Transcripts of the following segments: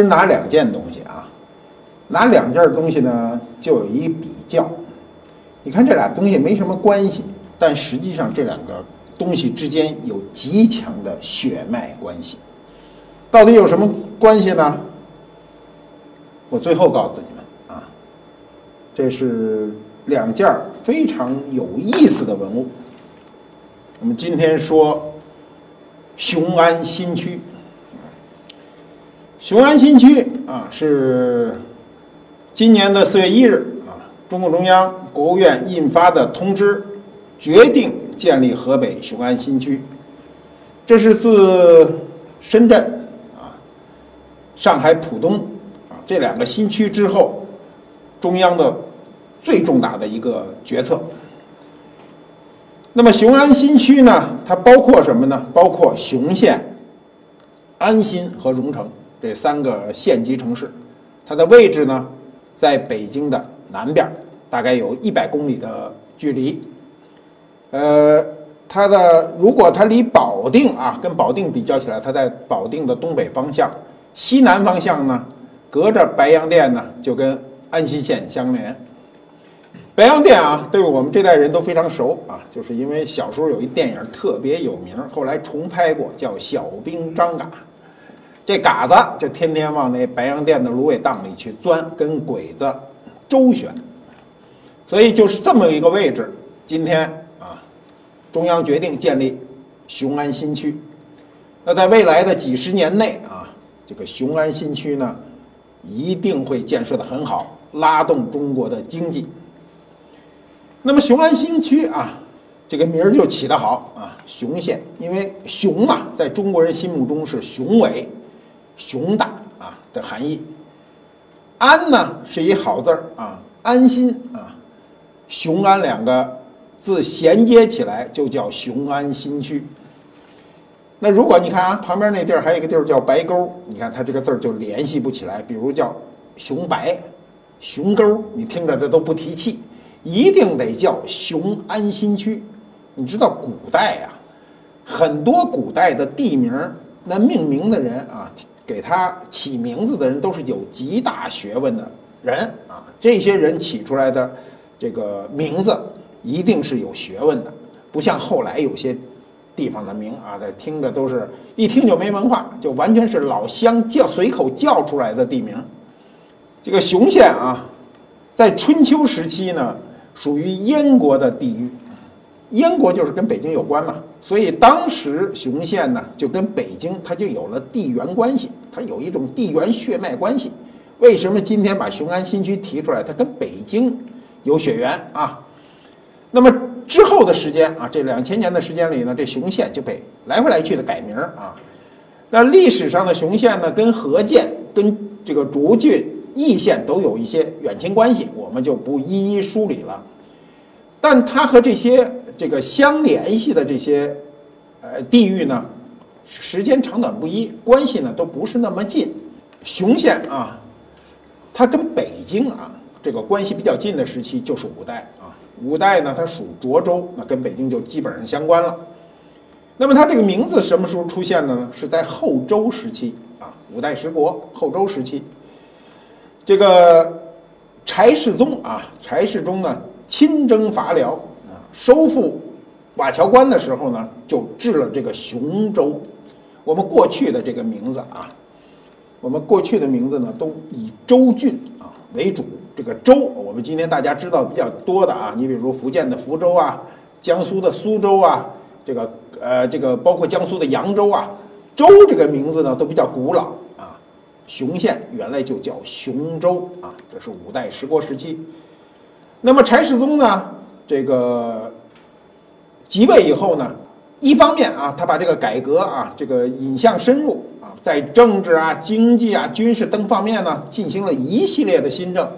今儿拿两件东西啊，拿两件东西呢，就有一比较。你看这俩东西没什么关系，但实际上这两个东西之间有极强的血脉关系。到底有什么关系呢？我最后告诉你们啊，这是两件非常有意思的文物。我们今天说雄安新区，雄安新区啊是今年的四月一日啊，中共中央、国务院印发的通知，决定建立河北雄安新区。这是自深圳啊、上海浦东啊这两个新区之后，中央的最重大的一个决策。那么雄安新区呢？它包括什么呢？包括雄县、安新和荣成这三个县级城市。它的位置呢，在北京的南边，大概有一百公里的距离。呃，它的如果它离保定啊，跟保定比较起来，它在保定的东北方向，西南方向呢，隔着白洋淀呢，就跟安新县相连。白洋淀啊，对我们这代人都非常熟啊，就是因为小时候有一电影特别有名，后来重拍过，叫《小兵张嘎》。这嘎子就天天往那白洋淀的芦苇荡里去钻，跟鬼子周旋。所以就是这么一个位置，今天啊，中央决定建立雄安新区。那在未来的几十年内啊，这个雄安新区呢，一定会建设的很好，拉动中国的经济。那么雄安新区啊，这个名儿就起得好啊，雄县，因为雄嘛，在中国人心目中是雄伟、雄大啊的含义。安呢是一好字儿啊，安心啊，雄安两个字衔接起来就叫雄安新区。那如果你看啊，旁边那地儿还有一个地儿叫白沟，你看它这个字儿就联系不起来，比如叫雄白、雄沟，你听着这都不提气。一定得叫雄安新区。你知道古代呀，很多古代的地名，那命名的人啊，给他起名字的人都是有极大学问的人啊。这些人起出来的这个名字，一定是有学问的，不像后来有些地方的名啊，这听着都是一听就没文化，就完全是老乡叫随口叫出来的地名。这个雄县啊，在春秋时期呢。属于燕国的地域，燕国就是跟北京有关嘛，所以当时雄县呢就跟北京它就有了地缘关系，它有一种地缘血脉关系。为什么今天把雄安新区提出来？它跟北京有血缘啊。那么之后的时间啊，这两千年的时间里呢，这雄县就被来回来去的改名啊。那历史上的雄县呢，跟河间、跟这个涿郡、易县都有一些远亲关系，我们就不一一梳理了。但它和这些这个相联系的这些呃地域呢，时间长短不一，关系呢都不是那么近。雄县啊，它跟北京啊这个关系比较近的时期就是五代啊。五代呢，它属涿州，那跟北京就基本上相关了。那么它这个名字什么时候出现的呢？是在后周时期啊，五代十国后周时期。这个柴世宗啊，柴世宗呢。亲征伐辽，收复瓦桥关的时候呢，就置了这个雄州。我们过去的这个名字啊，我们过去的名字呢，都以州郡啊为主。这个州，我们今天大家知道比较多的啊，你比如福建的福州啊，江苏的苏州啊，这个呃，这个包括江苏的扬州啊，州这个名字呢都比较古老啊。雄县原来就叫雄州啊，这是五代十国时期。那么柴世宗呢，这个即位以后呢，一方面啊，他把这个改革啊，这个引向深入啊，在政治啊、经济啊、军事等方面呢，进行了一系列的新政，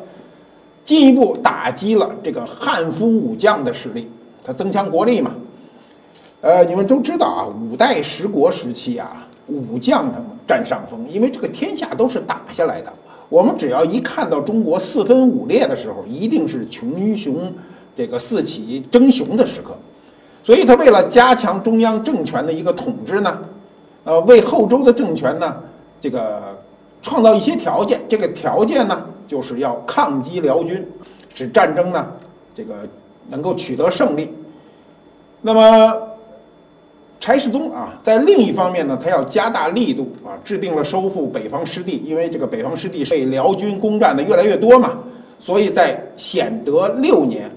进一步打击了这个汉服武将的势力，他增强国力嘛。呃，你们都知道啊，五代十国时期啊，武将他们占上风，因为这个天下都是打下来的。我们只要一看到中国四分五裂的时候，一定是群雄这个四起争雄的时刻，所以他为了加强中央政权的一个统治呢，呃，为后周的政权呢，这个创造一些条件。这个条件呢，就是要抗击辽军，使战争呢，这个能够取得胜利。那么，柴世宗啊，在另一方面呢，他要加大力度啊，制定了收复北方失地，因为这个北方失地被辽军攻占的越来越多嘛，所以在显德六年，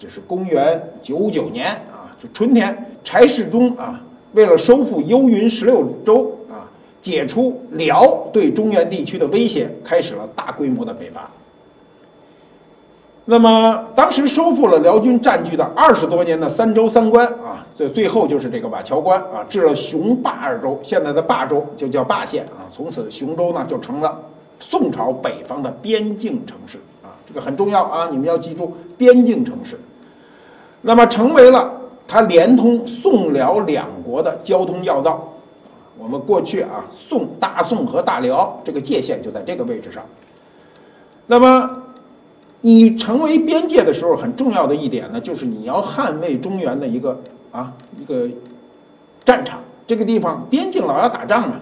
这是公元九九年啊，就春天，柴世宗啊。为了收复幽云十六州啊，解除辽对中原地区的威胁，开始了大规模的北伐。那么，当时收复了辽军占据的二十多年的三州三关啊，最最后就是这个瓦桥关啊，置了雄霸二州，现在的霸州就叫霸县啊，从此雄州呢就成了宋朝北方的边境城市啊，这个很重要啊，你们要记住边境城市。那么，成为了。它连通宋辽两国的交通要道，我们过去啊，宋大宋和大辽这个界限就在这个位置上。那么，你成为边界的时候，很重要的一点呢，就是你要捍卫中原的一个啊一个战场。这个地方边境老要打仗嘛，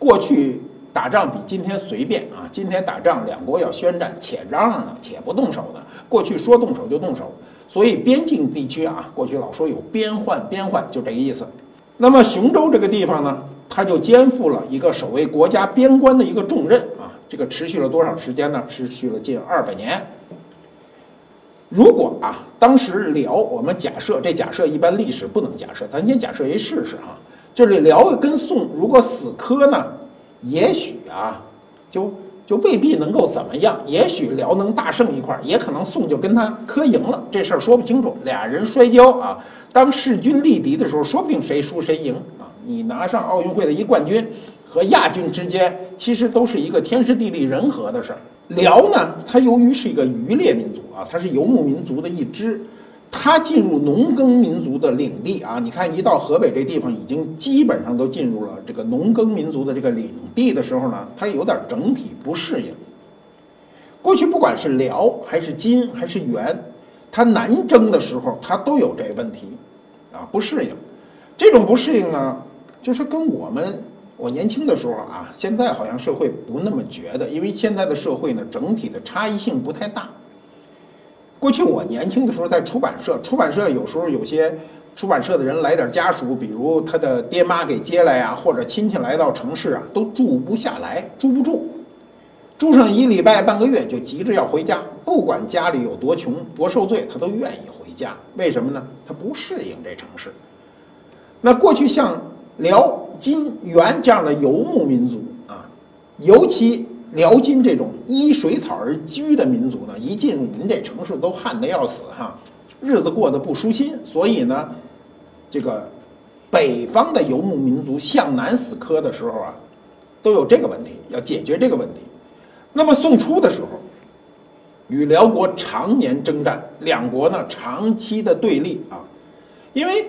过去打仗比今天随便啊，今天打仗两国要宣战，且嚷呢，且不动手呢。过去说动手就动手。所以边境地区啊，过去老说有边患，边患就这个意思。那么雄州这个地方呢，它就肩负了一个守卫国家边关的一个重任啊。这个持续了多少时间呢？持续了近二百年。如果啊，当时辽，我们假设这假设一般历史不能假设，咱先假设一试试啊。就是辽跟宋如果死磕呢，也许啊，就。就未必能够怎么样，也许辽能大胜一块儿，也可能宋就跟他磕赢了，这事儿说不清楚。俩人摔跤啊，当势均力敌的时候，说不定谁输谁赢啊。你拿上奥运会的一冠军和亚军之间，其实都是一个天时地利人和的事儿。辽呢，它由于是一个渔猎民族啊，它是游牧民族的一支。他进入农耕民族的领地啊，你看一到河北这地方，已经基本上都进入了这个农耕民族的这个领地的时候呢，他有点整体不适应。过去不管是辽还是金还是元，他南征的时候，他都有这问题，啊，不适应。这种不适应呢，就是跟我们我年轻的时候啊，现在好像社会不那么觉得，因为现在的社会呢，整体的差异性不太大。过去我年轻的时候在出版社，出版社有时候有些出版社的人来点家属，比如他的爹妈给接来呀，或者亲戚来到城市啊，都住不下来，住不住，住上一礼拜半个月就急着要回家，不管家里有多穷多受罪，他都愿意回家。为什么呢？他不适应这城市。那过去像辽、金、元这样的游牧民族啊，尤其。辽金这种依水草而居的民族呢，一进入您这城市都旱得要死哈，日子过得不舒心。所以呢，这个北方的游牧民族向南死磕的时候啊，都有这个问题，要解决这个问题。那么宋初的时候，与辽国常年征战，两国呢长期的对立啊，因为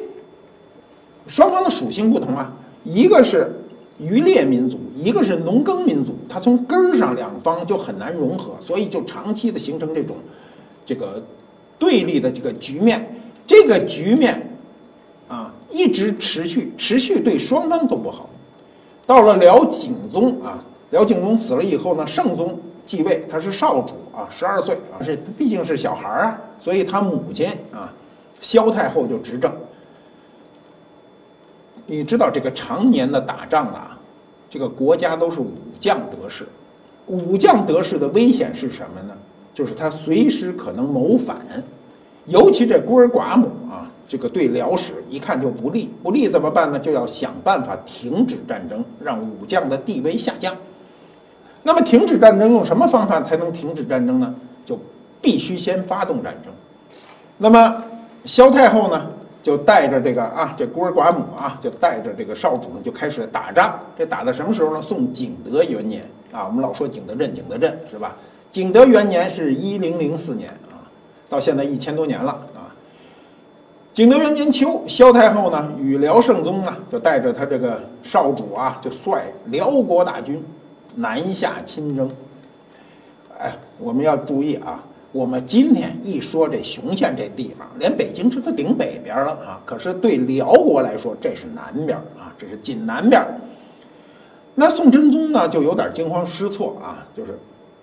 双方的属性不同啊，一个是。渔猎民族，一个是农耕民族，它从根儿上两方就很难融合，所以就长期的形成这种这个对立的这个局面。这个局面啊，一直持续，持续对双方都不好。到了辽景宗啊，辽景宗死了以后呢，圣宗继位，他是少主啊，十二岁啊，是毕竟是小孩儿啊，所以他母亲啊，萧太后就执政。你知道这个常年的打仗啊，这个国家都是武将得势，武将得势的危险是什么呢？就是他随时可能谋反，尤其这孤儿寡母啊，这个对辽史一看就不利，不利怎么办呢？就要想办法停止战争，让武将的地位下降。那么停止战争用什么方法才能停止战争呢？就必须先发动战争。那么萧太后呢？就带着这个啊，这孤儿寡母啊，就带着这个少主呢，就开始打仗。这打到什么时候呢？宋景德元年啊，我们老说景德镇，景德镇是吧？景德元年是一零零四年啊，到现在一千多年了啊。景德元年秋，萧太后呢与辽圣宗啊，就带着他这个少主啊，就率辽国大军南下亲征。哎，我们要注意啊，我们今天一说这雄县这地方，连北京市都顶北边了啊。可是对辽国来说，这是南边啊，这是紧南边。那宋真宗呢，就有点惊慌失措啊，就是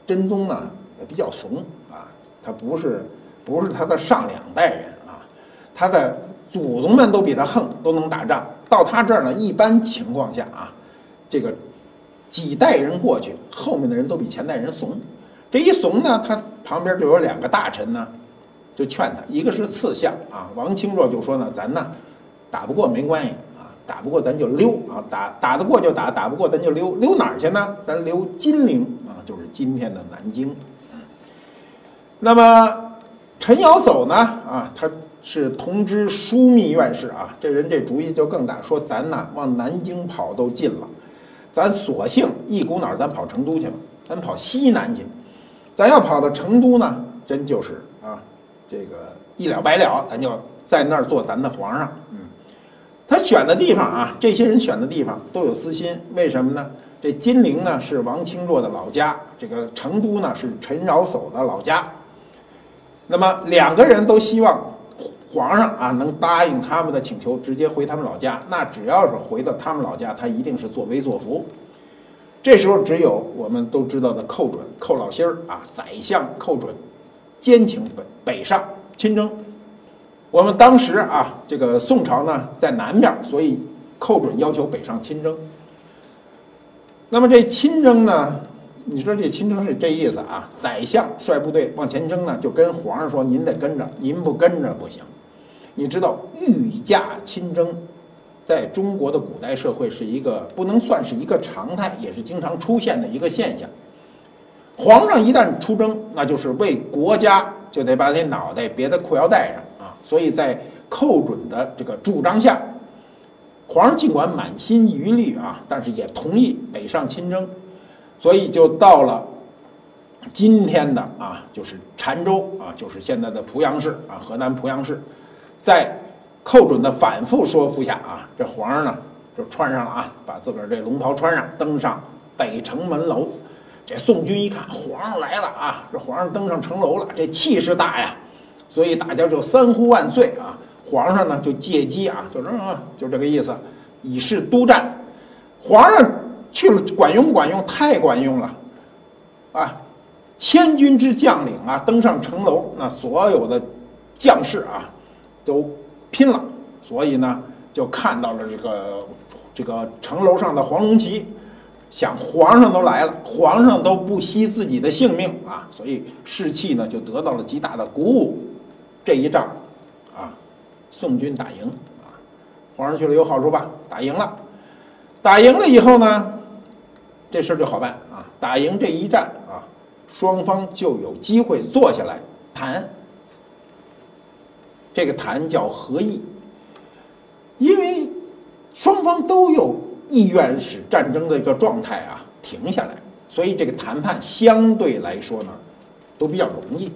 真宗呢也比较怂啊，他不是不是他的上两代人啊，他的祖宗们都比他横，都能打仗，到他这儿呢，一般情况下啊，这个几代人过去，后面的人都比前代人怂。这一怂呢，他旁边就有两个大臣呢，就劝他，一个是刺相啊，王清若就说呢，咱呢打不过没关系啊，打不过咱就溜啊，打打得过就打，打不过咱就溜，溜哪儿去呢？咱溜金陵啊，就是今天的南京。那么陈尧叟呢啊，他是同知枢密院士啊，这人这主意就更大，说咱呢往南京跑都近了，咱索性一股脑咱跑成都去了，咱跑西南去。咱要跑到成都呢，真就是啊，这个一了百了，咱就在那儿做咱的皇上。嗯，他选的地方啊，这些人选的地方都有私心，为什么呢？这金陵呢是王清若的老家，这个成都呢是陈尧叟的老家。那么两个人都希望皇上啊能答应他们的请求，直接回他们老家。那只要是回到他们老家，他一定是作威作福。这时候只有我们都知道的寇准、寇老心儿啊，宰相寇准，兼请北北上亲征。我们当时啊，这个宋朝呢在南边，所以寇准要求北上亲征。那么这亲征呢，你说这亲征是这意思啊？宰相率部队往前征呢，就跟皇上说：“您得跟着，您不跟着不行。”你知道御驾亲征？在中国的古代社会是一个不能算是一个常态，也是经常出现的一个现象。皇上一旦出征，那就是为国家就得把那脑袋别在裤腰带上啊。所以在寇准的这个主张下，皇上尽管满心疑虑啊，但是也同意北上亲征。所以就到了今天的啊，就是澶州啊，就是现在的濮阳市啊，河南濮阳市，在。寇准的反复说服下啊，这皇上呢就穿上了啊，把自个儿这龙袍穿上，登上北城门楼。这宋军一看皇上来了啊，这皇上登上城楼了，这气势大呀，所以大家就三呼万岁啊。皇上呢就借机啊，就嗯，就这个意思，以示督战。皇上去了，管用不管用？太管用了啊！千军之将领啊，登上城楼，那所有的将士啊，都。拼了，所以呢，就看到了这个这个城楼上的黄龙旗，想皇上都来了，皇上都不惜自己的性命啊，所以士气呢就得到了极大的鼓舞。这一仗，啊，宋军打赢啊，皇上去了有好处吧？打赢了，打赢了以后呢，这事儿就好办啊。打赢这一战啊，双方就有机会坐下来谈。这个谈叫和议，因为双方都有意愿使战争的一个状态啊停下来，所以这个谈判相对来说呢都比较容易。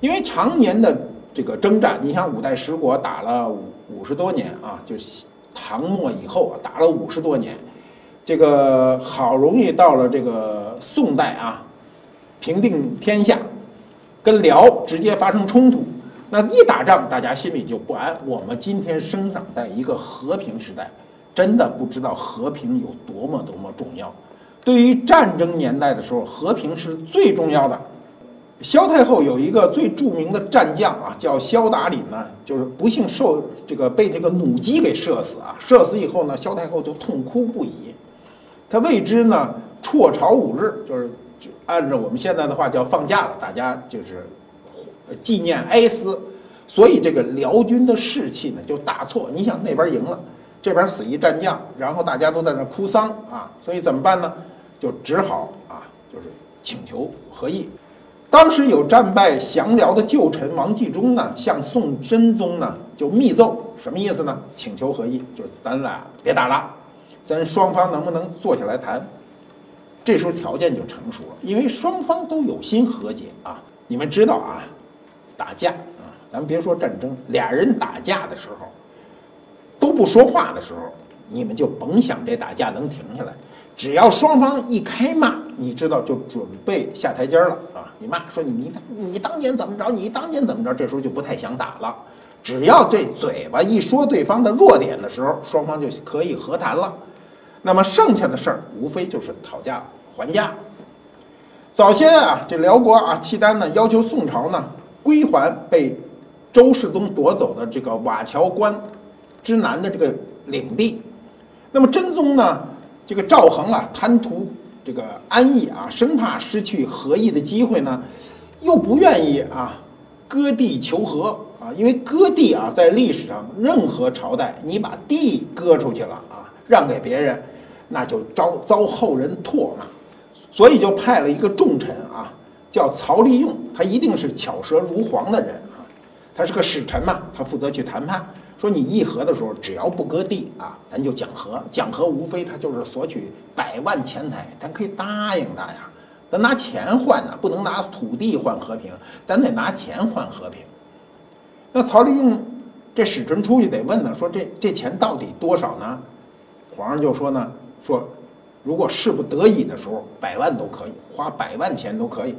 因为常年的这个征战，你像五代十国打了五五十多年啊，就是唐末以后啊打了五十多年，这个好容易到了这个宋代啊平定天下，跟辽直接发生冲突。那一打仗，大家心里就不安。我们今天生长在一个和平时代，真的不知道和平有多么多么重要。对于战争年代的时候，和平是最重要的。萧太后有一个最著名的战将啊，叫萧达林呢，就是不幸受这个被这个弩机给射死啊。射死以后呢，萧太后就痛哭不已，她为之呢辍朝五日，就是就按照我们现在的话叫放假了，大家就是。纪念哀思，所以这个辽军的士气呢就大挫。你想那边赢了，这边死一战将，然后大家都在那哭丧啊，所以怎么办呢？就只好啊，就是请求和议。当时有战败降辽的旧臣王继忠呢，向宋真宗呢就密奏，什么意思呢？请求和议，就是咱俩别打了，咱双方能不能坐下来谈？这时候条件就成熟了，因为双方都有心和解啊。你们知道啊？打架啊，咱们别说战争，俩人打架的时候都不说话的时候，你们就甭想这打架能停下来。只要双方一开骂，你知道就准备下台阶了啊！你骂说你你你当年怎么着，你当年怎么着，这时候就不太想打了。只要这嘴巴一说对方的弱点的时候，双方就可以和谈了。那么剩下的事儿无非就是讨价还价。早先啊，这辽国啊，契丹呢要求宋朝呢归还被周世宗夺走的这个瓦桥关之南的这个领地。那么真宗呢，这个赵恒啊贪图这个安逸啊，生怕失去和议的机会呢，又不愿意啊割地求和。啊，因为割地啊，在历史上任何朝代，你把地割出去了啊，让给别人，那就遭遭后人唾骂，所以就派了一个重臣啊，叫曹利用，他一定是巧舌如簧的人啊，他是个使臣嘛，他负责去谈判，说你议和的时候，只要不割地啊，咱就讲和，讲和无非他就是索取百万钱财，咱可以答应他呀，咱拿钱换呢，不能拿土地换和平，咱得拿钱换和平。那曹利用这使臣出去得问呢，说这这钱到底多少呢？皇上就说呢，说如果事不得已的时候，百万都可以，花百万钱都可以。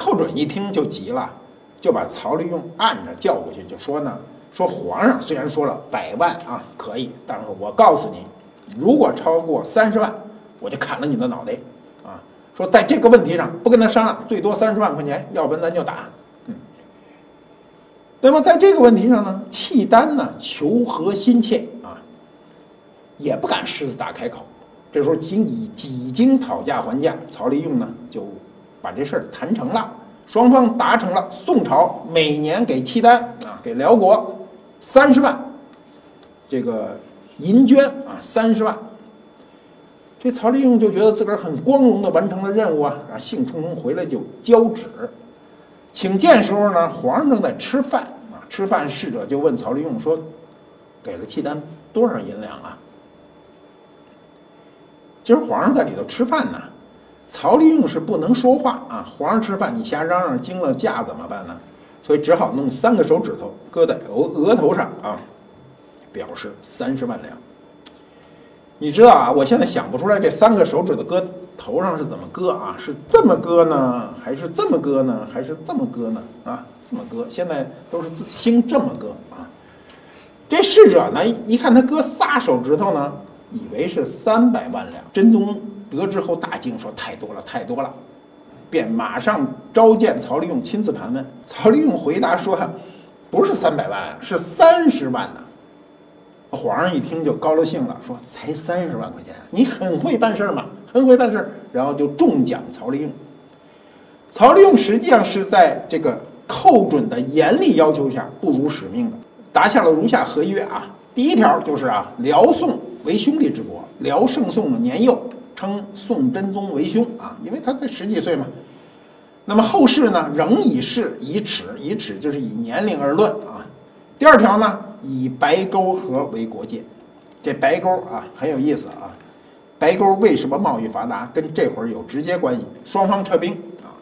寇准一听就急了，就把曹利用按着叫过去，就说呢，说皇上虽然说了百万啊可以，但是我告诉你，如果超过三十万，我就砍了你的脑袋啊！说在这个问题上不跟他商量，最多三十万块钱，要不然咱就打。嗯那么在这个问题上呢，契丹呢求和心切啊，也不敢狮子大开口。这时候经以几经讨价还价，曹利用呢就把这事儿谈成了，双方达成了宋朝每年给契丹啊给辽国三十万这个银绢啊三十万。这曹利用就觉得自个儿很光荣的完成了任务啊，啊兴冲冲回来就交旨。请见时候呢，皇上正在吃饭啊，吃饭侍者就问曹利用说：“给了契丹多少银两啊？”今儿皇上在里头吃饭呢，曹利用是不能说话啊。皇上吃饭，你瞎嚷嚷，惊了驾怎么办呢？所以只好弄三个手指头搁在额额头上啊，表示三十万两。你知道啊，我现在想不出来这三个手指头搁头上是怎么搁啊？是这么搁呢，还是这么搁呢，还是这么搁呢？啊，这么搁，现在都是自兴这么搁啊。这侍者呢，一看他搁仨手指头呢，以为是三百万两。真宗得知后大惊，说太多了，太多了，便马上召见曹利用，亲自盘问。曹利用回答说，不是三百万，是三十万呢。皇上一听就高了兴了，说：“才三十万块钱，你很会办事儿嘛，很会办事儿。”然后就重奖曹利用。曹利用实际上是在这个寇准的严厉要求下不辱使命的，达下了如下合约啊。第一条就是啊，辽宋为兄弟之国，辽圣宋的年幼，称宋真宗为兄啊，因为他才十几岁嘛。那么后世呢，仍以世以尺，以尺就是以年龄而论啊。第二条呢？以白沟河为国界，这白沟啊很有意思啊。白沟为什么贸易发达？跟这会儿有直接关系。双方撤兵啊，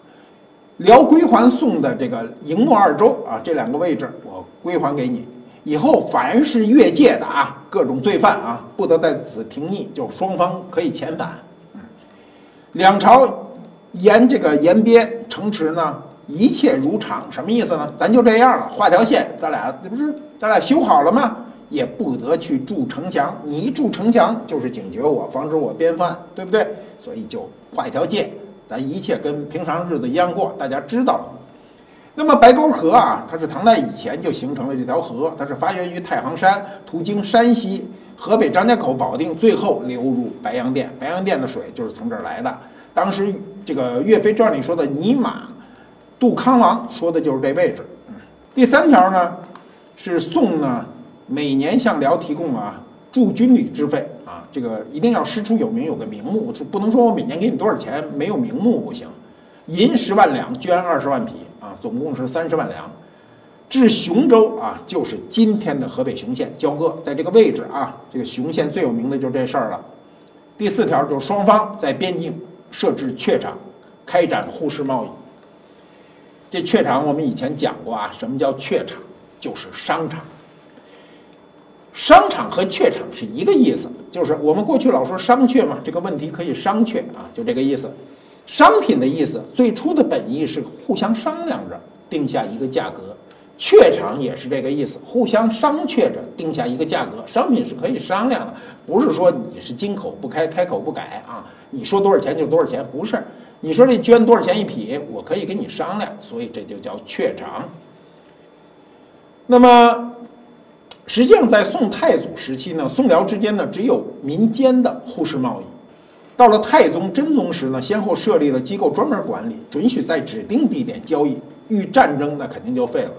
辽归还宋的这个营漠二州啊，这两个位置我归还给你。以后凡是越界的啊，各种罪犯啊，不得在此停匿，就双方可以遣返。两朝沿这个沿边城池呢。一切如常，什么意思呢？咱就这样了，画条线，咱俩这不是咱俩修好了吗？也不得去筑城墙，你一筑城墙就是警觉我，防止我编犯，对不对？所以就画一条界，咱一切跟平常日子一样过，大家知道。那么白沟河啊，它是唐代以前就形成了这条河，它是发源于太行山，途经山西、河北张家口、保定，最后流入白洋淀。白洋淀的水就是从这儿来的。当时这个《岳飞传》里说的尼玛。杜康王说的就是这位置。第三条呢，是宋呢每年向辽提供啊驻军旅之费啊，这个一定要师出有名，有个名目，不能说我每年给你多少钱，没有名目不行。银十万两，绢二十万匹啊，总共是三十万两。至雄州啊，就是今天的河北雄县交割，在这个位置啊，这个雄县最有名的就是这事儿了。第四条就是双方在边境设置榷场，开展互市贸易。这榷场我们以前讲过啊，什么叫榷场？就是商场。商场和榷场是一个意思，就是我们过去老说商榷嘛，这个问题可以商榷啊，就这个意思。商品的意思最初的本意是互相商量着定下一个价格，榷场也是这个意思，互相商榷着定下一个价格。商品是可以商量的，不是说你是金口不开，开口不改啊，你说多少钱就多少钱，不是。你说这绢多少钱一匹，我可以跟你商量，所以这就叫榷场。那么。实际上，在宋太祖时期呢，宋辽之间呢只有民间的互市贸易。到了太宗、真宗时呢，先后设立了机构专门管理，准许在指定地点交易。遇战争，那肯定就废了。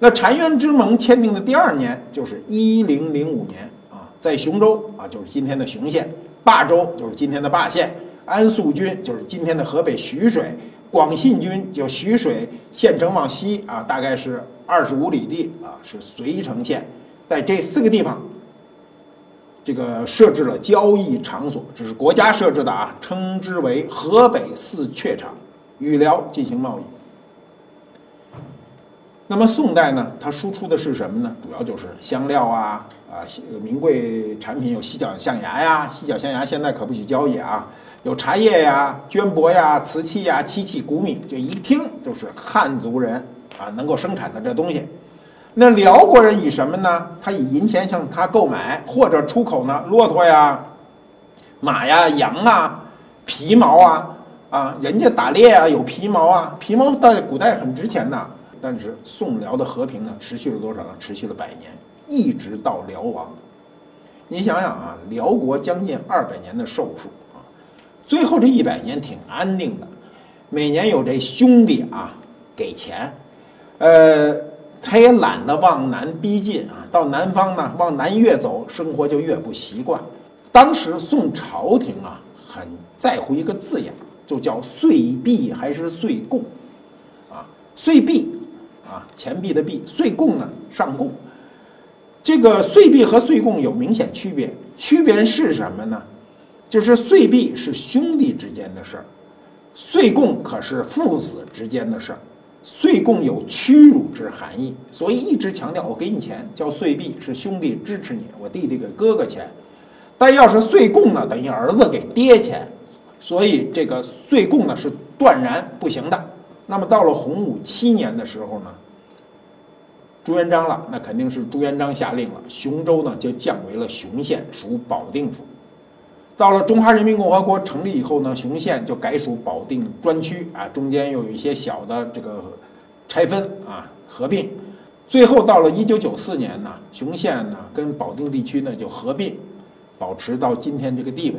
那澶渊之盟签订的第二年，就是一零零五年啊，在雄州啊，就是今天的雄县；霸州就是今天的霸县；安肃军就是今天的河北徐水；广信军就徐水县城往西啊，大概是二十五里地啊，是遂城县。在这四个地方，这个设置了交易场所，这是国家设置的啊，称之为河北四榷场，与辽进行贸易。那么宋代呢，它输出的是什么呢？主要就是香料啊，啊，名贵产品有犀角象牙呀，犀角象牙现在可不许交易啊，有茶叶呀、绢帛呀、瓷器呀、漆器、谷米，就一听就是汉族人啊能够生产的这东西。那辽国人以什么呢？他以银钱向他购买，或者出口呢？骆驼呀、马呀、羊啊、皮毛啊，啊，人家打猎啊有皮毛啊，皮毛在古代很值钱的。但是宋辽的和平呢，持续了多少呢？持续了百年，一直到辽亡。你想想啊，辽国将近二百年的寿数啊，最后这一百年挺安定的，每年有这兄弟啊给钱，呃。他也懒得往南逼近啊，到南方呢，往南越走，生活就越不习惯。当时宋朝廷啊，很在乎一个字眼，就叫岁币还是岁贡，啊，岁币啊，钱币的币，岁贡呢，上贡。这个岁币和岁贡有明显区别，区别是什么呢？就是岁币是兄弟之间的事儿，岁贡可是父子之间的事儿。岁贡有屈辱之含义，所以一直强调我给你钱叫岁币，是兄弟支持你，我弟弟给哥哥钱。但要是岁贡呢，等于儿子给爹钱，所以这个岁贡呢是断然不行的。那么到了洪武七年的时候呢，朱元璋了，那肯定是朱元璋下令了，雄州呢就降为了雄县，属保定府。到了中华人民共和国成立以后呢，雄县就改属保定专区啊，中间又有一些小的这个拆分啊合并，最后到了一九九四年呢，雄县呢跟保定地区呢就合并，保持到今天这个地位。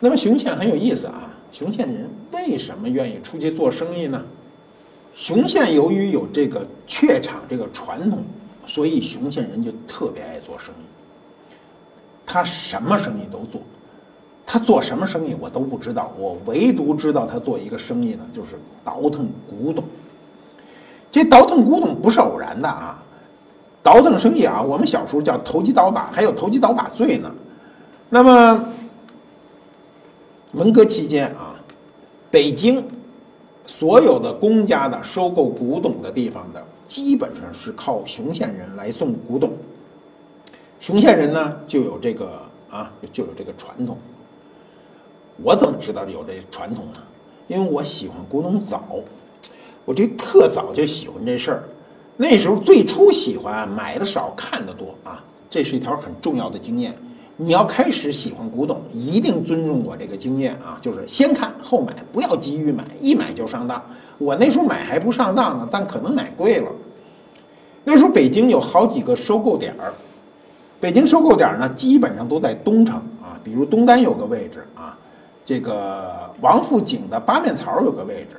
那么雄县很有意思啊，雄县人为什么愿意出去做生意呢？雄县由于有这个榷场这个传统，所以雄县人就特别爱做生意。他什么生意都做，他做什么生意我都不知道，我唯独知道他做一个生意呢，就是倒腾古董。这倒腾古董不是偶然的啊，倒腾生意啊，我们小时候叫投机倒把，还有投机倒把罪呢。那么文革期间啊，北京所有的公家的收购古董的地方的，基本上是靠雄县人来送古董。雄县人呢就有这个啊，就有这个传统。我怎么知道有这传统呢？因为我喜欢古董早，我这特早就喜欢这事儿。那时候最初喜欢买的少，看的多啊，这是一条很重要的经验。你要开始喜欢古董，一定尊重我这个经验啊，就是先看后买，不要急于买，一买就上当。我那时候买还不上当呢，但可能买贵了。那时候北京有好几个收购点儿。北京收购点儿呢，基本上都在东城啊，比如东单有个位置啊，这个王府井的八面槽有个位置。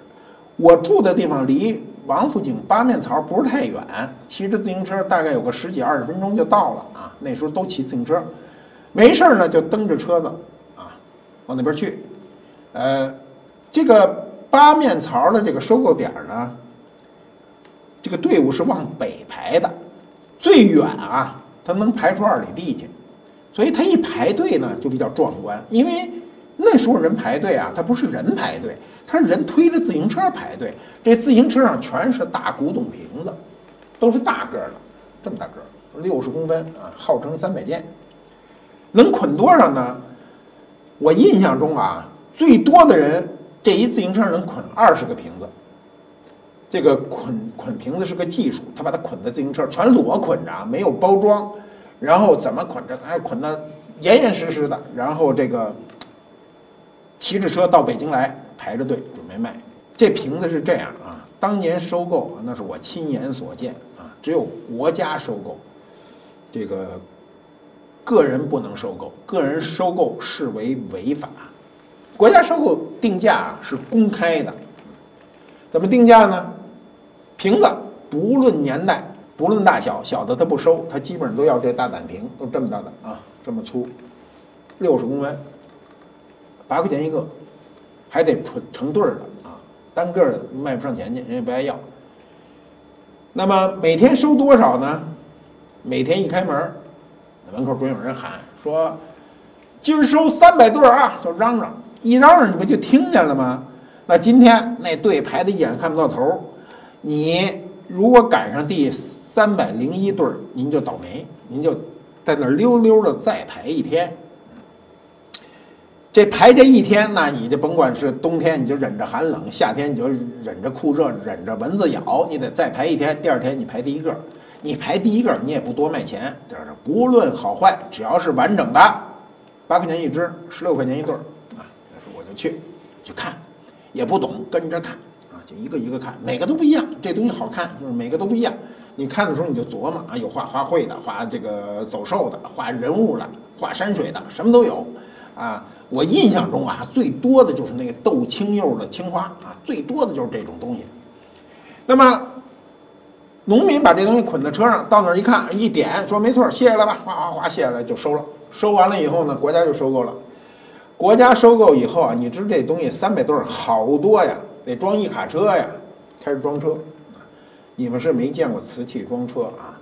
我住的地方离王府井八面槽不是太远，骑着自行车大概有个十几二十分钟就到了啊。那时候都骑自行车，没事儿呢就蹬着车子啊往那边去。呃，这个八面槽的这个收购点呢，这个队伍是往北排的，最远啊。他能排出二里地去，所以他一排队呢就比较壮观。因为那时候人排队啊，他不是人排队，他是人推着自行车排队。这自行车上全是大古董瓶子，都是大个儿的，这么大个儿。六十公分啊，号称三百件，能捆多少呢？我印象中啊，最多的人这一自行车能捆二十个瓶子。这个捆捆瓶子是个技术，他把它捆在自行车，全裸捆着啊，没有包装，然后怎么捆着？还捆得严严实实的，然后这个骑着车到北京来排着队准备卖。这瓶子是这样啊，当年收购那是我亲眼所见啊，只有国家收购，这个个人不能收购，个人收购视为违法。国家收购定价是公开的，怎么定价呢？瓶子不论年代，不论大小，小的他不收，他基本上都要这大胆瓶，都这么大的啊，这么粗，六十公分，八块钱一个，还得成成对儿的啊，单个的卖不上钱去，人家不爱要。那么每天收多少呢？每天一开门，门口准有人喊说：“今儿收三百对儿啊！”就嚷嚷，一嚷嚷你不就听见了吗？那今天那队排的一眼看不到头。你如果赶上第三百零一对儿，您就倒霉，您就在那儿溜溜的再排一天。这排这一天，那你就甭管是冬天，你就忍着寒冷；夏天你就忍着酷热，忍着蚊子咬，你得再排一天。第二天你排第一个，你排第一个，你也不多卖钱，就是不论好坏，只要是完整的，八块钱一只，十六块钱一对儿啊。我就去去看，也不懂，跟着看啊，就。一个一个看，每个都不一样。这东西好看，就是每个都不一样。你看的时候你就琢磨啊，有画花卉的，画这个走兽的，画人物的，画山水的，什么都有。啊，我印象中啊，最多的就是那个斗青釉的青花啊，最多的就是这种东西。那么，农民把这东西捆在车上，到那儿一看，一点说没错，卸下来吧，哗哗哗卸下来就收了。收完了以后呢，国家就收购了。国家收购以后啊，你知这东西三百对儿好多呀。得装一卡车呀，开始装车。你们是没见过瓷器装车啊？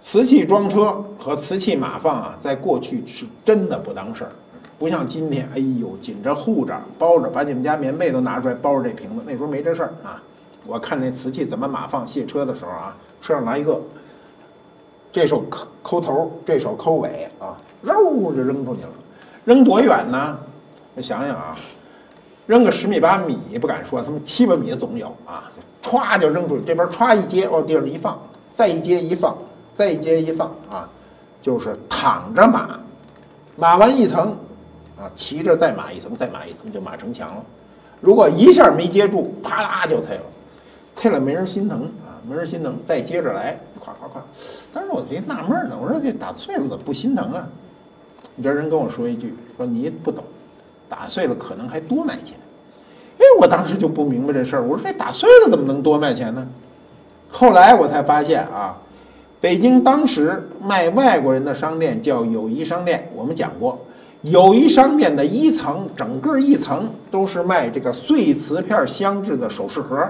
瓷器装车和瓷器码放啊，在过去是真的不当事儿，不像今天，哎呦，紧着护着包着，把你们家棉被都拿出来包着这瓶子。那时候没这事儿啊。我看那瓷器怎么码放卸车的时候啊，车上拿一个，这手抠抠头，这手抠尾啊，嗖就扔出去了。扔多远呢？我想想啊。扔个十米八米不敢说，他们七八米总有啊！歘就扔出去，这边歘一接往地上一放，再一接一放，再一接一放啊，就是躺着码，码完一层啊，骑着再码一层，再码一层就码成墙了。如果一下没接住，啪啦就碎了，碎了没人心疼啊，没人心疼，再接着来，咵咵咵。当时我这纳闷呢，我说这打碎了怎么不心疼啊？你这人跟我说一句，说你不懂。打碎了可能还多卖钱，哎，我当时就不明白这事儿。我说这打碎了怎么能多卖钱呢？后来我才发现啊，北京当时卖外国人的商店叫友谊商店。我们讲过，友谊商店的一层整个一层都是卖这个碎瓷片镶制的首饰盒，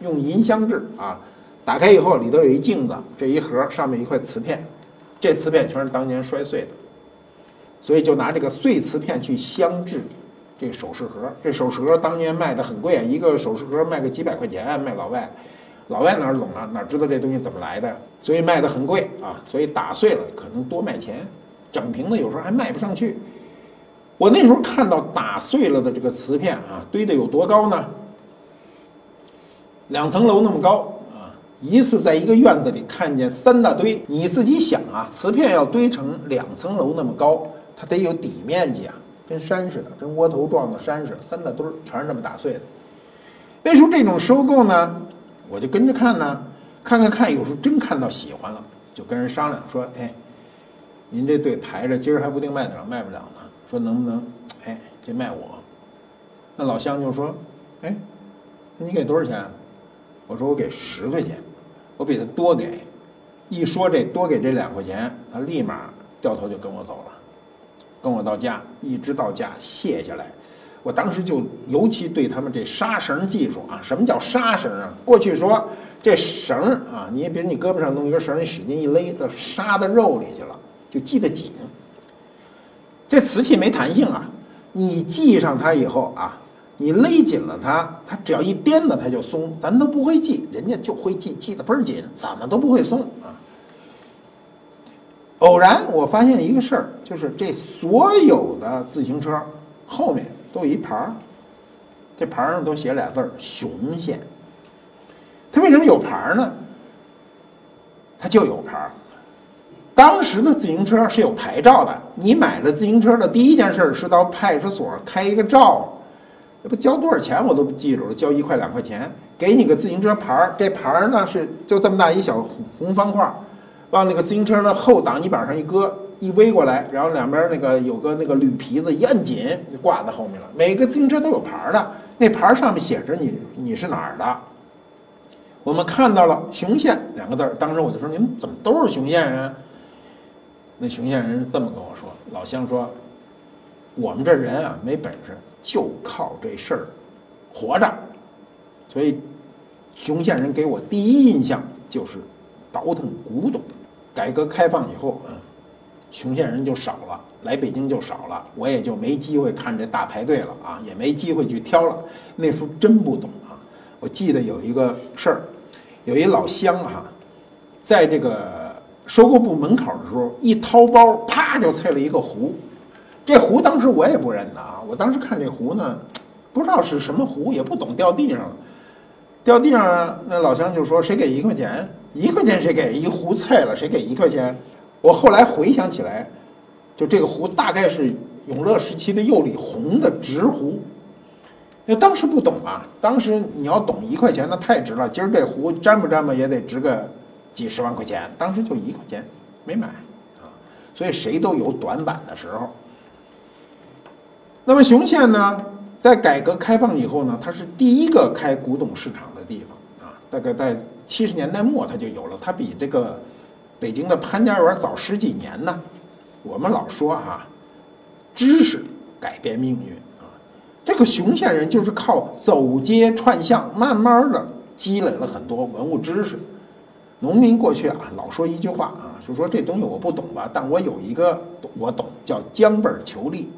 用银镶制啊。打开以后里头有一镜子，这一盒上面一块瓷片，这瓷片全是当年摔碎的。所以就拿这个碎瓷片去镶制这首饰盒，这首饰盒当年卖的很贵啊，一个首饰盒卖个几百块钱，卖老外，老外哪懂啊，哪知道这东西怎么来的？所以卖的很贵啊，所以打碎了可能多卖钱，整瓶的有时候还卖不上去。我那时候看到打碎了的这个瓷片啊，堆的有多高呢？两层楼那么高啊！一次在一个院子里看见三大堆，你自己想啊，瓷片要堆成两层楼那么高。它得有底面积啊，跟山似的，跟窝头状的山似的，三大堆儿全是那么打碎的。那时候这种收购呢，我就跟着看呢，看看看，有时候真看到喜欢了，就跟人商量说：“哎，您这队排着，今儿还不定卖多少，卖不了呢。说能不能，哎，这卖我？”那老乡就说：“哎，你给多少钱？”我说：“我给十块钱，我比他多给。”一说这多给这两块钱，他立马掉头就跟我走了。跟我到家，一直到家卸下来，我当时就尤其对他们这纱绳技术啊，什么叫纱绳啊？过去说这绳啊，你比如你胳膊上弄一根绳，你使劲一勒，都纱到肉里去了，就系得紧。这瓷器没弹性啊，你系上它以后啊，你勒紧了它，它只要一颠呢，它就松。咱都不会系，人家就会系，系得倍儿紧，怎么都不会松啊。偶然我发现一个事儿，就是这所有的自行车后面都有一牌儿，这牌儿上都写俩字儿“雄县”。它为什么有牌儿呢？它就有牌儿。当时的自行车是有牌照的，你买了自行车的第一件事是到派出所开一个照，不交多少钱我都不记住了，交一块两块钱，给你个自行车牌儿。这牌儿呢是就这么大一小红方块。往那个自行车的后挡泥板上一搁，一围过来，然后两边那个有个那个铝皮子一摁紧，就挂在后面了。每个自行车都有牌儿的，那牌儿上面写着你你是哪儿的。我们看到了“雄县”两个字当时我就说：“你们怎么都是雄县人？”那雄县人这么跟我说：“老乡说，我们这人啊没本事，就靠这事儿活着。所以，雄县人给我第一印象就是倒腾古董。”改革开放以后，嗯，雄县人就少了，来北京就少了，我也就没机会看这大排队了啊，也没机会去挑了。那时候真不懂啊。我记得有一个事儿，有一老乡哈，在这个收购部门口的时候，一掏包，啪就碎了一个壶。这壶当时我也不认得啊，我当时看这壶呢，不知道是什么壶，也不懂，掉地上了。掉地上了，那老乡就说：“谁给一块钱？”一块钱谁给？一壶菜了谁给一块钱？我后来回想起来，就这个壶大概是永乐时期的釉里红的直壶。那当时不懂啊，当时你要懂一块钱那太值了。今儿这壶沾不沾吧也得值个几十万块钱，当时就一块钱没买啊。所以谁都有短板的时候。那么雄县呢，在改革开放以后呢，它是第一个开古董市场的地方啊，大概在。七十年代末，它就有了。它比这个北京的潘家园早十几年呢。我们老说哈，知识改变命运啊。这个雄县人就是靠走街串巷，慢慢的积累了很多文物知识。农民过去啊，老说一句话啊，就说这东西我不懂吧，但我有一个我懂，叫将本求利。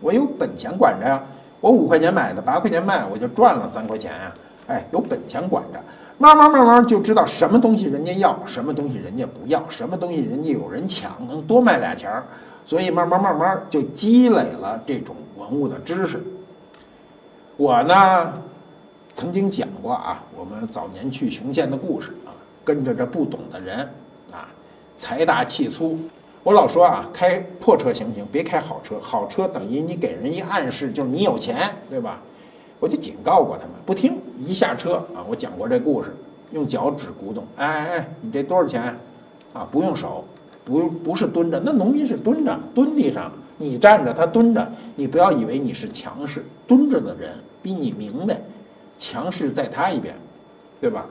我有本钱管着呀，我五块钱买的，八块钱卖，我就赚了三块钱呀。哎，有本钱管着。慢慢慢慢就知道什么东西人家要，什么东西人家不要，什么东西人家有人抢，能多卖俩钱儿，所以慢慢慢慢就积累了这种文物的知识。我呢，曾经讲过啊，我们早年去雄县的故事啊，跟着这不懂的人啊，财大气粗。我老说啊，开破车行不行？别开好车，好车等于你给人一暗示，就是你有钱，对吧？我就警告过他们，不听。一下车啊，我讲过这故事，用脚趾古董。哎哎哎，你这多少钱？啊，不用手，不不是蹲着，那农民是蹲着，蹲地上，你站着，他蹲着。你不要以为你是强势，蹲着的人比你明白，强势在他一边，对吧？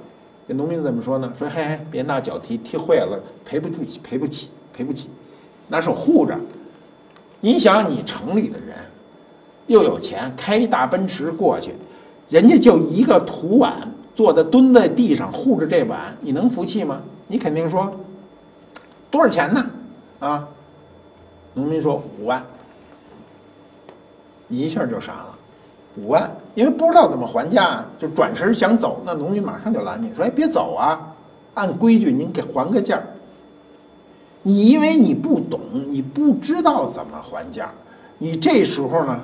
这农民怎么说呢？说嘿嘿，别拿脚踢，踢坏了赔不起，赔不起，赔不起，拿手护着。你想，你城里的人。又有钱，开一大奔驰过去，人家就一个土碗，坐在蹲在地上护着这碗，你能服气吗？你肯定说多少钱呢？啊，农民说五万，你一下就傻了，五万，因为不知道怎么还价，就转身想走，那农民马上就拦你说：“哎，别走啊，按规矩您给还个价。”你因为你不懂，你不知道怎么还价，你这时候呢？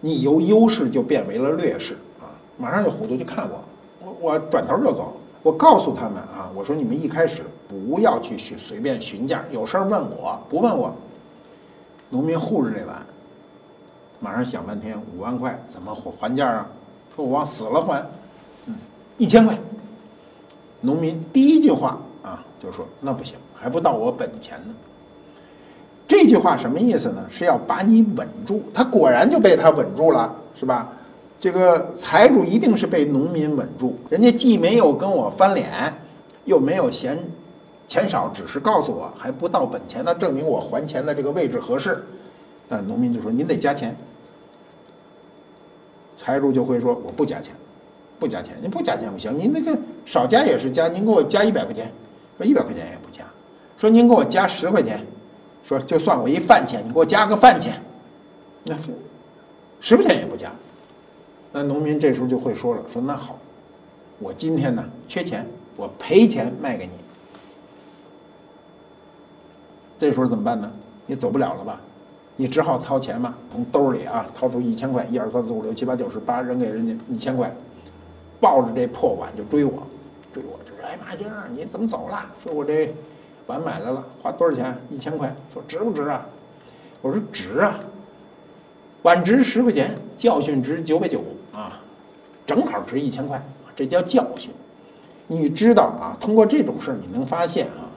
你由优势就变为了劣势啊！马上就糊涂，就看我，我我转头就走。我告诉他们啊，我说你们一开始不要去寻随便询价，有事儿问我，不问我。农民护着这碗，马上想半天，五万块怎么还还价啊？说我往死了还，嗯，一千块。农民第一句话啊，就说那不行，还不到我本钱呢。这句话什么意思呢？是要把你稳住。他果然就被他稳住了，是吧？这个财主一定是被农民稳住。人家既没有跟我翻脸，又没有嫌钱少，只是告诉我还不到本钱，那证明我还钱的这个位置合适。那农民就说：“您得加钱。”财主就会说：“我不加钱，不加钱，您不加钱不行。您那个少加也是加，您给我加一百块钱，说一百块钱也不加，说您给我加十块钱。”说就算我一饭钱，你给我加个饭钱，那十块钱也不加。那农民这时候就会说了：“说那好，我今天呢缺钱，我赔钱卖给你。”这时候怎么办呢？你走不了了吧？你只好掏钱嘛，从兜里啊掏出一千块，一二三四五六七八九十，八扔给人家一千块，抱着这破碗就追我，追我，这是哎马先生你怎么走了？说我这碗买来了，花多少钱？一千块。说值不值啊？我说值啊，碗值十块钱，教训值九百九啊，正好值一千块，这叫教训。你知道啊？通过这种事儿，你能发现啊，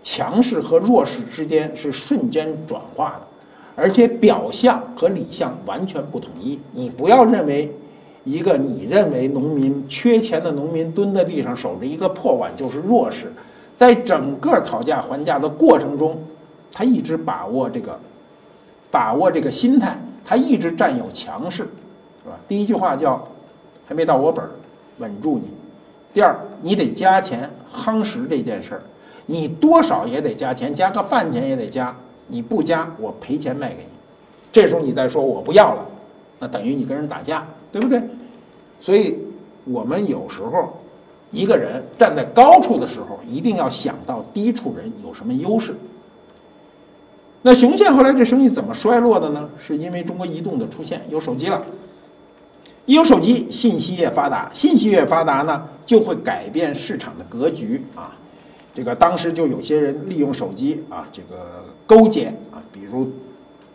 强势和弱势之间是瞬间转化的，而且表象和里象完全不统一。你不要认为一个你认为农民缺钱的农民蹲在地上守着一个破碗就是弱势，在整个讨价还价的过程中，他一直把握这个，把握这个心态，他一直占有强势，是吧？第一句话叫“还没到我本儿，稳住你”。第二，你得加钱夯实这件事儿，你多少也得加钱，加个饭钱也得加。你不加，我赔钱卖给你。这时候你再说我不要了，那等于你跟人打架，对不对？所以，我们有时候一个人站在高处的时候，一定要想到低处人有什么优势。那雄县后来这生意怎么衰落的呢？是因为中国移动的出现，有手机了。一有手机，信息越发达，信息越发达呢，就会改变市场的格局啊。这个当时就有些人利用手机啊，这个勾结啊，比如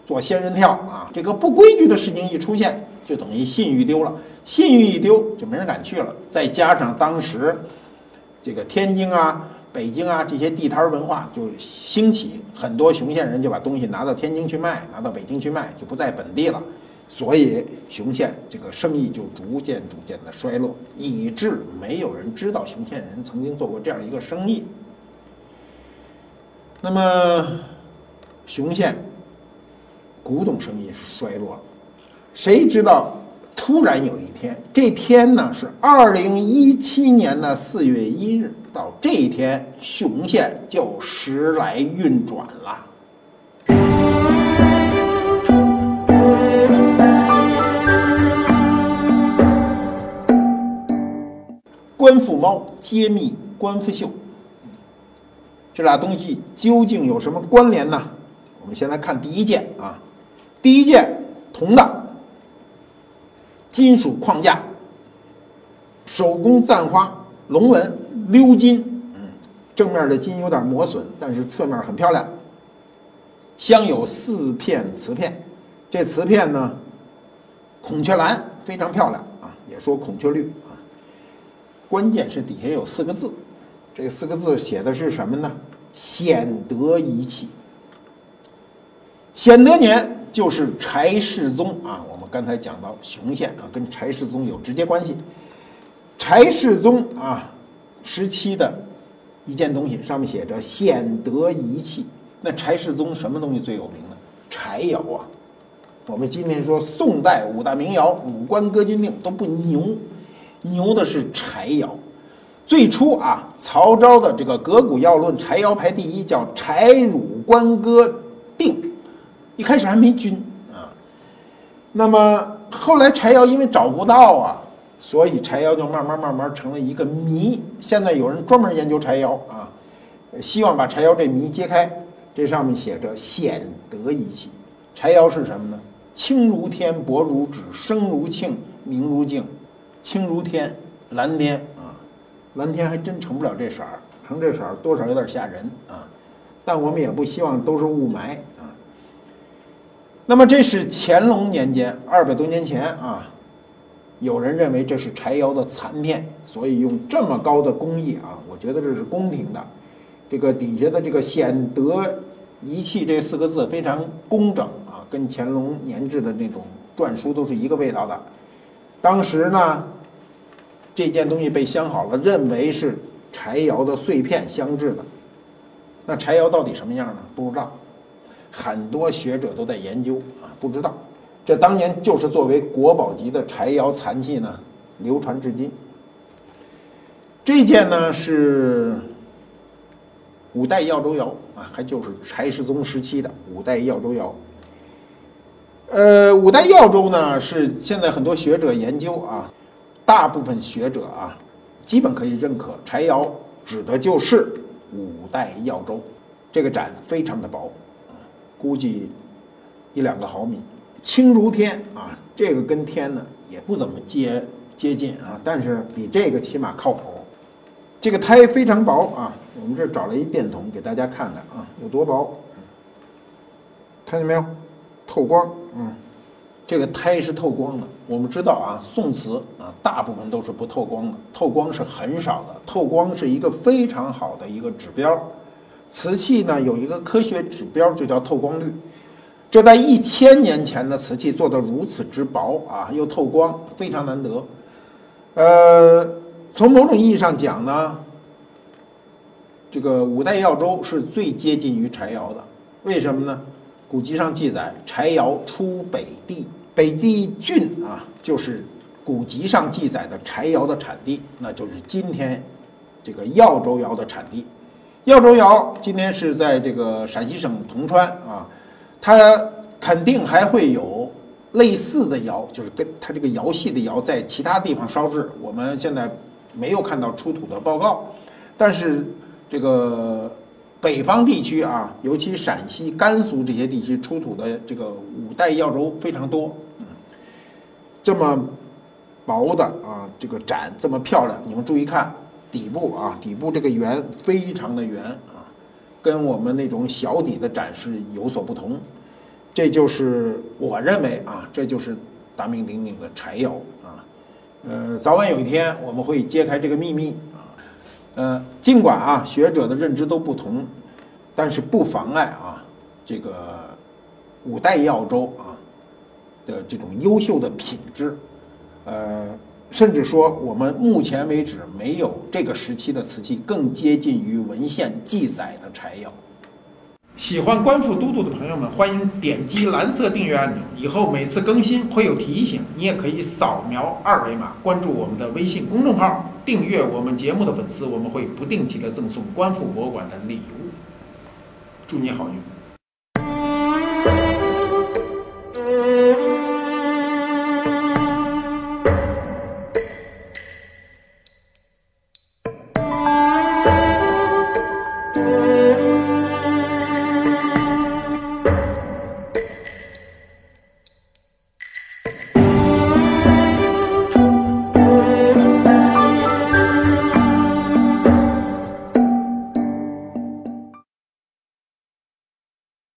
做仙人跳啊，这个不规矩的事情一出现，就等于信誉丢了，信誉一丢，就没人敢去了。再加上当时这个天津啊、北京啊这些地摊文化就兴起，很多雄县人就把东西拿到天津去卖，拿到北京去卖，就不在本地了。所以雄县这个生意就逐渐逐渐的衰落，以致没有人知道雄县人曾经做过这样一个生意。那么，雄县古董生意衰落了，谁知道？突然有一天，这天呢是二零一七年的四月一日，到这一天，雄县就时来运转了。官复猫揭秘官复秀，这俩东西究竟有什么关联呢？我们先来看第一件啊，第一件铜的金属框架，手工簪花龙纹鎏金，嗯，正面的金有点磨损，但是侧面很漂亮。镶有四片瓷片，这瓷片呢，孔雀蓝非常漂亮啊，也说孔雀绿啊。关键是底下有四个字，这四个字写的是什么呢？显德仪器。显德年就是柴世宗啊，刚才讲到雄县啊，跟柴世宗有直接关系。柴世宗啊时期的一件东西，上面写着显德仪器。那柴世宗什么东西最有名呢？柴窑啊。我们今天说宋代五大名窑《五官歌军令》都不牛。牛的是柴窑，最初啊，曹昭的这个《革古要论》柴窑排第一，叫柴汝官歌定，一开始还没军。那么后来柴窑因为找不到啊，所以柴窑就慢慢慢慢成了一个谜。现在有人专门研究柴窑啊，希望把柴窑这谜揭开。这上面写着显德一气，柴窑是什么呢？轻如天，薄如纸，声如磬，明如镜。青如天，蓝天啊，蓝天还真成不了这色儿，成这色儿多少有点吓人啊。但我们也不希望都是雾霾。那么这是乾隆年间，二百多年前啊，有人认为这是柴窑的残片，所以用这么高的工艺啊，我觉得这是宫廷的。这个底下的这个“显德仪器”这四个字非常工整啊，跟乾隆年制的那种篆书都是一个味道的。当时呢。这件东西被镶好了，认为是柴窑的碎片镶制的。那柴窑到底什么样呢？不知道，很多学者都在研究啊，不知道。这当年就是作为国宝级的柴窑残器呢，流传至今。这件呢是五代耀州窑啊，还就是柴世宗时期的五代耀州窑。呃，五代耀州呢是现在很多学者研究啊。大部分学者啊，基本可以认可，柴窑指的就是五代耀州。这个盏非常的薄，估计一两个毫米，轻如天啊。这个跟天呢也不怎么接接近啊，但是比这个起码靠谱。这个胎非常薄啊，我们这找了一便桶给大家看看啊，有多薄，看见没有？透光，嗯，这个胎是透光的。我们知道啊，宋瓷啊，大部分都是不透光的，透光是很少的。透光是一个非常好的一个指标。瓷器呢有一个科学指标，就叫透光率。这在一千年前的瓷器做的如此之薄啊，又透光，非常难得。呃，从某种意义上讲呢，这个五代耀州是最接近于柴窑的。为什么呢？古籍上记载，柴窑出北地，北地郡啊，就是古籍上记载的柴窑的产地，那就是今天这个耀州窑的产地。耀州窑今天是在这个陕西省铜川啊，它肯定还会有类似的窑，就是跟它这个窑系的窑在其他地方烧制，我们现在没有看到出土的报告，但是这个。北方地区啊，尤其陕西、甘肃这些地区出土的这个五代耀州非常多。嗯，这么薄的啊，这个盏这么漂亮，你们注意看底部啊，底部这个圆非常的圆啊，跟我们那种小底的展示有所不同。这就是我认为啊，这就是大名鼎鼎的柴窑啊。呃，早晚有一天我们会揭开这个秘密啊。呃，尽管啊学者的认知都不同，但是不妨碍啊这个五代耀州啊的这种优秀的品质，呃，甚至说我们目前为止没有这个时期的瓷器更接近于文献记载的柴窑。喜欢观复都督的朋友们，欢迎点击蓝色订阅按钮，以后每次更新会有提醒。你也可以扫描二维码关注我们的微信公众号，订阅我们节目的粉丝，我们会不定期的赠送观复博物馆的礼物。祝你好运。